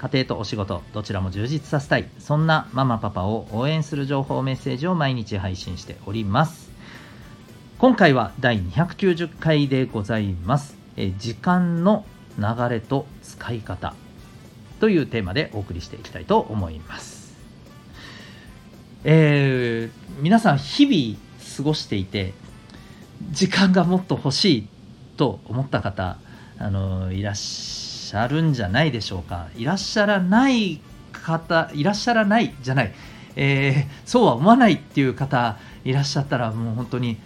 家庭とお仕事どちらも充実させたい。そんなママパパを応援する情報メッセージを毎日配信しております。今回は第290回でございます。え時間の流れと使い方というテーマでお送りしていきたいと思います。えー、皆さん日々過ごしていて時間がもっと欲しいと思った方あのいらっしゃしゃるんじゃないでしょうか。いらっしゃらない方いらっしゃらないじゃない、えー、そうは思わないっていう方いらっしゃったらもう本当に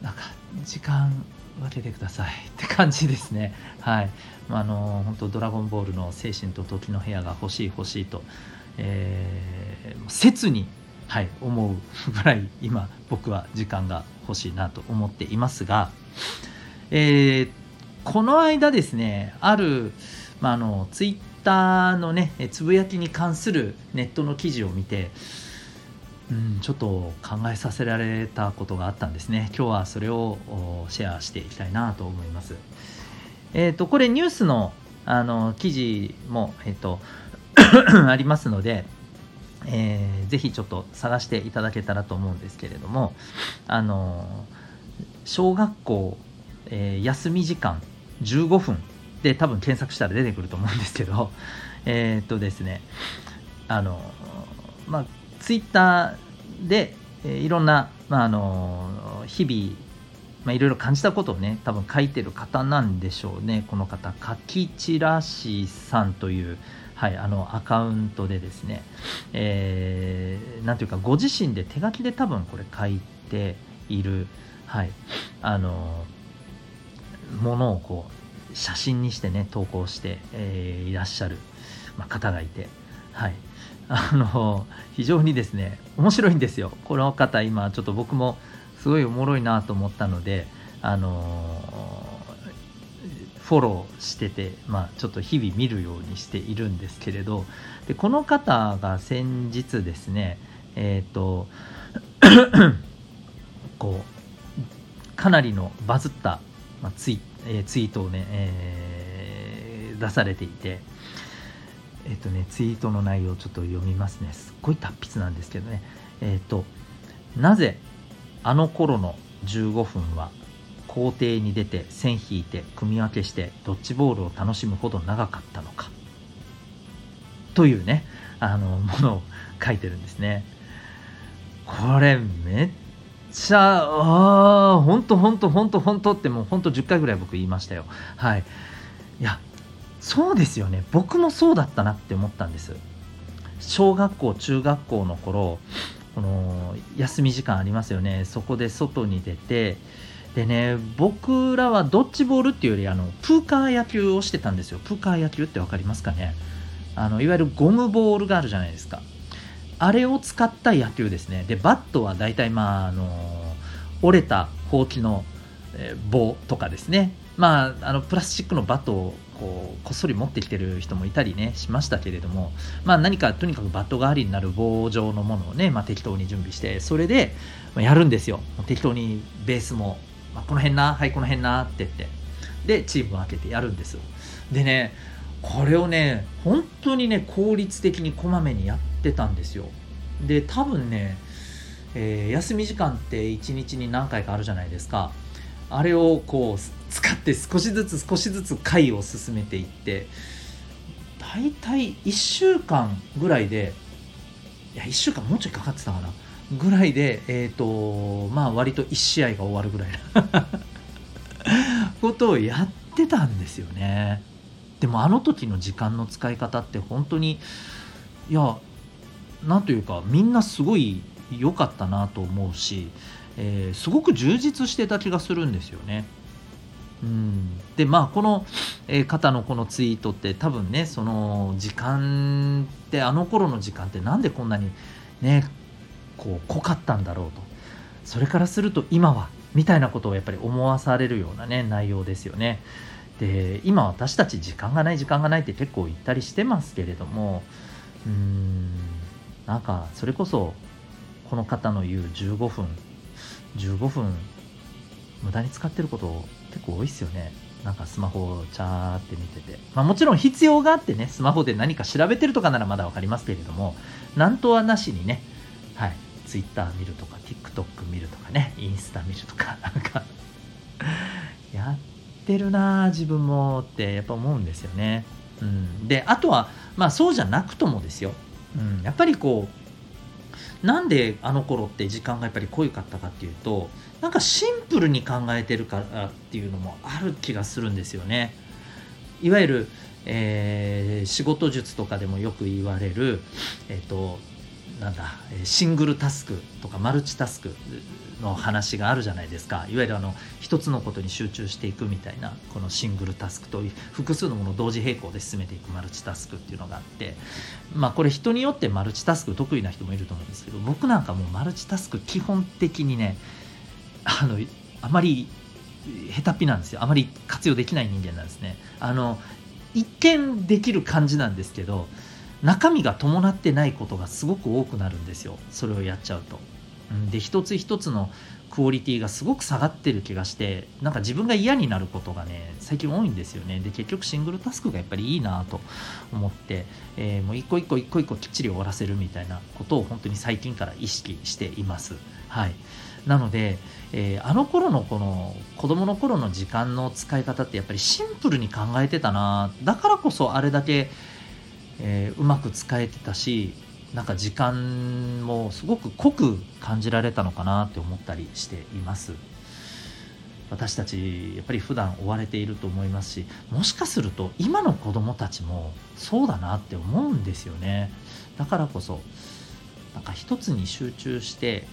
なんか時間分けてください。って感じですね。はい、まあ、あの本当ドラゴンボールの精神と時の部屋が欲しい欲しいと、えー、切にはい、思うぐらい今僕は時間が欲しいなと思っていますが、えー、この間ですねある、まあ、あのツイッターのねつぶやきに関するネットの記事を見てうん、ちょっと考えさせられたことがあったんですね。今日はそれをシェアしていきたいなと思います。えっ、ー、と、これニュースのあの記事も、えっ、ー、とありますので、えー、ぜひちょっと探していただけたらと思うんですけれども、あの小学校、えー、休み時間15分で多分検索したら出てくると思うんですけど、えー、っとですね、あの、まあ、ツイッターで、えー、いろんな、まあ、あの、日々、まあ、いろいろ感じたことをね、多分書いてる方なんでしょうね、この方、かきちらしさんという、はい、あのアカウントでですね、えー、なんていうか、ご自身で手書きで多分これ書いている、はい、あの、ものをこう、写真にしてね投稿して、えー、いらっしゃる、ま方がいてはい。あの非常にですね面白いんですよ。この方今ちょっと僕もすごいおもろいなと思ったのであのフォローしてて、まあ、ちょっと日々見るようにしているんですけれどでこの方が先日ですねえっ、ー、とこうかなりのバズった、まあ、ツイえー、ツイートをね、えー、出されていて、えっ、ー、とね、ツイートの内容をちょっと読みますね。すっごい達筆なんですけどね。えっ、と、なぜあの頃の15分は校庭に出て線引いて組み分けしてドッジボールを楽しむほど長かったのかというねあのものを書いてるんですねこれめっちゃ、ああ、ほんとほんとほんとほんとってもうほんと10回ぐらい僕言いましたよ。はい。いや、そうですよね。僕もそうだったなって思ったんです。小学校、中学校の頃、この休み時間ありますよね。そこで外に出て、でね、僕らはドッジボールっていうより、あの、プーカー野球をしてたんですよ。プーカー野球って分かりますかねあの、いわゆるゴムボールがあるじゃないですか。あれを使った野球ですね。で、バットは大体、まあ、あの、折れたほうきの、棒とかですね。まあ、あの、プラスチックのバットをこうこっそり持ってきてる人もいたりねしましたけれども、まあ、何かとにかくバット代わりになる棒状のものをね、まあ、適当に準備してそれでやるんですよ適当にベースも、まあ、この辺なはいこの辺なって言ってでチームを分けてやるんですでねこれをね本当にね効率的にこまめにやってたんですよ。で多分ね、えー、休み時間って1日に何回かあるじゃないですか。あれをこう使って少しずつ少しずつ回を進めていって大体1週間ぐらいでいや1週間もうちょいかかってたかな。ぐらいでえっ、ー、とまあ割と1試合が終わるぐらいな ことをやってたんですよね。でもあの時の時間の使い方って本当にいやなんというかみんなすごい良かったなと思うし、えー、すごく充実してた気がするんですよね。うん、でまあこの、えー、方のこのツイートって多分ねその時間ってあの頃の時間ってなんでこんなにねこう濃かったんだろうとそれからすると今はみたいなことをやっぱり思わされるようなね内容ですよね。で今私たち時間がない時間がないって結構言ったりしてますけれどもうーんなんかそれこそこの方の言う15分15分無駄に使ってること結構多いっすよね。なんかスマホをチャーって見てて、まあ、もちろん必要があってねスマホで何か調べてるとかならまだ分かりますけれどもなんとはなしにねはい Twitter 見るとか TikTok 見るとかねインスタ見るとかなんかやってるな自分もってやっぱ思うんですよね、うん、であとはまあそうじゃなくともですよ、うん、やっぱりこうなんであの頃って時間がやっぱり濃いかったかっていうとなんかシンプルに考えてるからっていうのもある気がするんですよね。いわゆる、えー、仕事術とかでもよく言われる、えっ、ー、となんだシングルタスクとかマルチタスクの話があるじゃないですか。いわゆるあの一つのことに集中していくみたいなこのシングルタスクという複数のものを同時並行で進めていくマルチタスクっていうのがあってまあこれ人によってマルチタスク得意な人もいると思うんですけど僕なんかもうマルチタスク基本的にねあのあまり下手っぴなんですよ。あまり活用できない人間なんですね。あの一見できる感じなんですけど中身が伴ってないことがすごく多くなるんですよ。それをやっちゃうと。で一つ一つのクオリティがすごく下がってる気がしてなんか自分が嫌になることがね最近多いんですよね。で結局シングルタスクがやっぱりいいなと思って、えー、もう一個一個一個一個きっちり終わらせるみたいなことを本当に最近から意識しています。はい。なので、えー、あの頃のこの子供の頃の時間の使い方ってやっぱりシンプルに考えてたな。だからこそあれだけ、えー、うまく使えてたしなんか時間もすごく濃く感じられたのかなって思ったりしています。私たちやっぱり普段追われていると思いますしもしかすると今の子供たちもそうだなって思うんですよね。だからこそなんか一つに集中して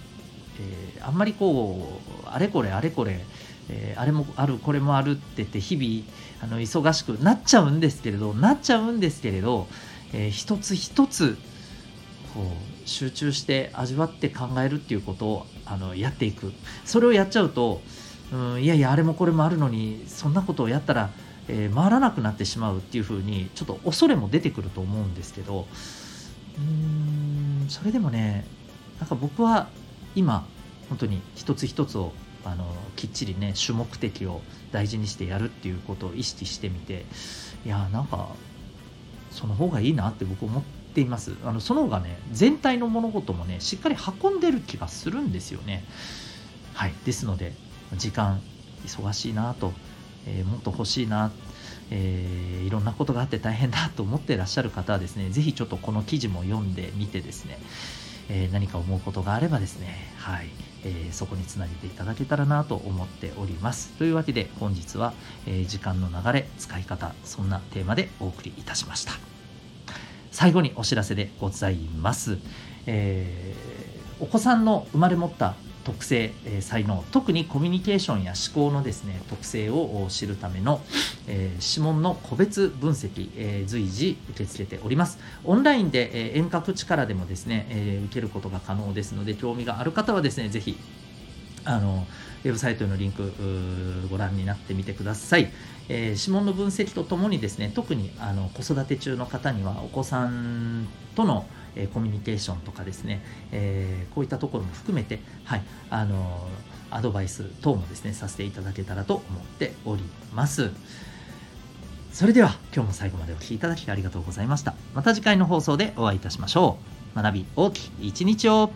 えー、あんまりこうあれこれあれこれ、えー、あれもあるこれもあるって言って日々あの忙しくなっちゃうんですけれどなっちゃうんですけれど、えー、一つ一つこう集中して味わって考えるっていうことをあのやっていく。それをやっちゃうと、うん、いやいやあれもこれもあるのにそんなことをやったら、えー、回らなくなってしまうっていうふうにちょっと恐れも出てくると思うんですけどうんそれでもねなんか僕は今本当に一つ一つをあのきっちりね主目的を大事にしてやるっていうことを意識してみていやなんかその方がいいなって僕思っています。あのその方がね全体の物事もねしっかり運んでる気がするんですよね。はい。ですので時間忙しいなと、えー、もっと欲しいなえー、いろんなことがあって大変だと思ってらっしゃる方はですね、是非ちょっとこの記事も読んでみてですね、えー、何か思うことがあればですね、はい、えー、そこにつなげていただけたらなと思っております。というわけで本日は、えー、時間の流れ、使い方、そんなテーマでお送りいたしました。最後にお知らせでございます。えお子さんの生まれ持った特性、えー、才能。特にコミュニケーションや思考のですね特性を知るための、えー、指紋の個別分析、えー、随時受け付けております。オンラインで、え遠隔地からでもですね、え受けることが可能ですので興味がある方はですねぜひあのウェブサイトのリンクご覧になってみてください、えー、指紋の分析とともにですね特にあの子育て中の方にはお子さんとのえコミュニケーションとかですね、えこういったところも含めて、はい、あのアドバイス等もですね、させていただけたらと思っております。それでは今日も最後までお聴きいただきありがとうございました。また次回の放送でお会いいたしましょう。学び大きい一日を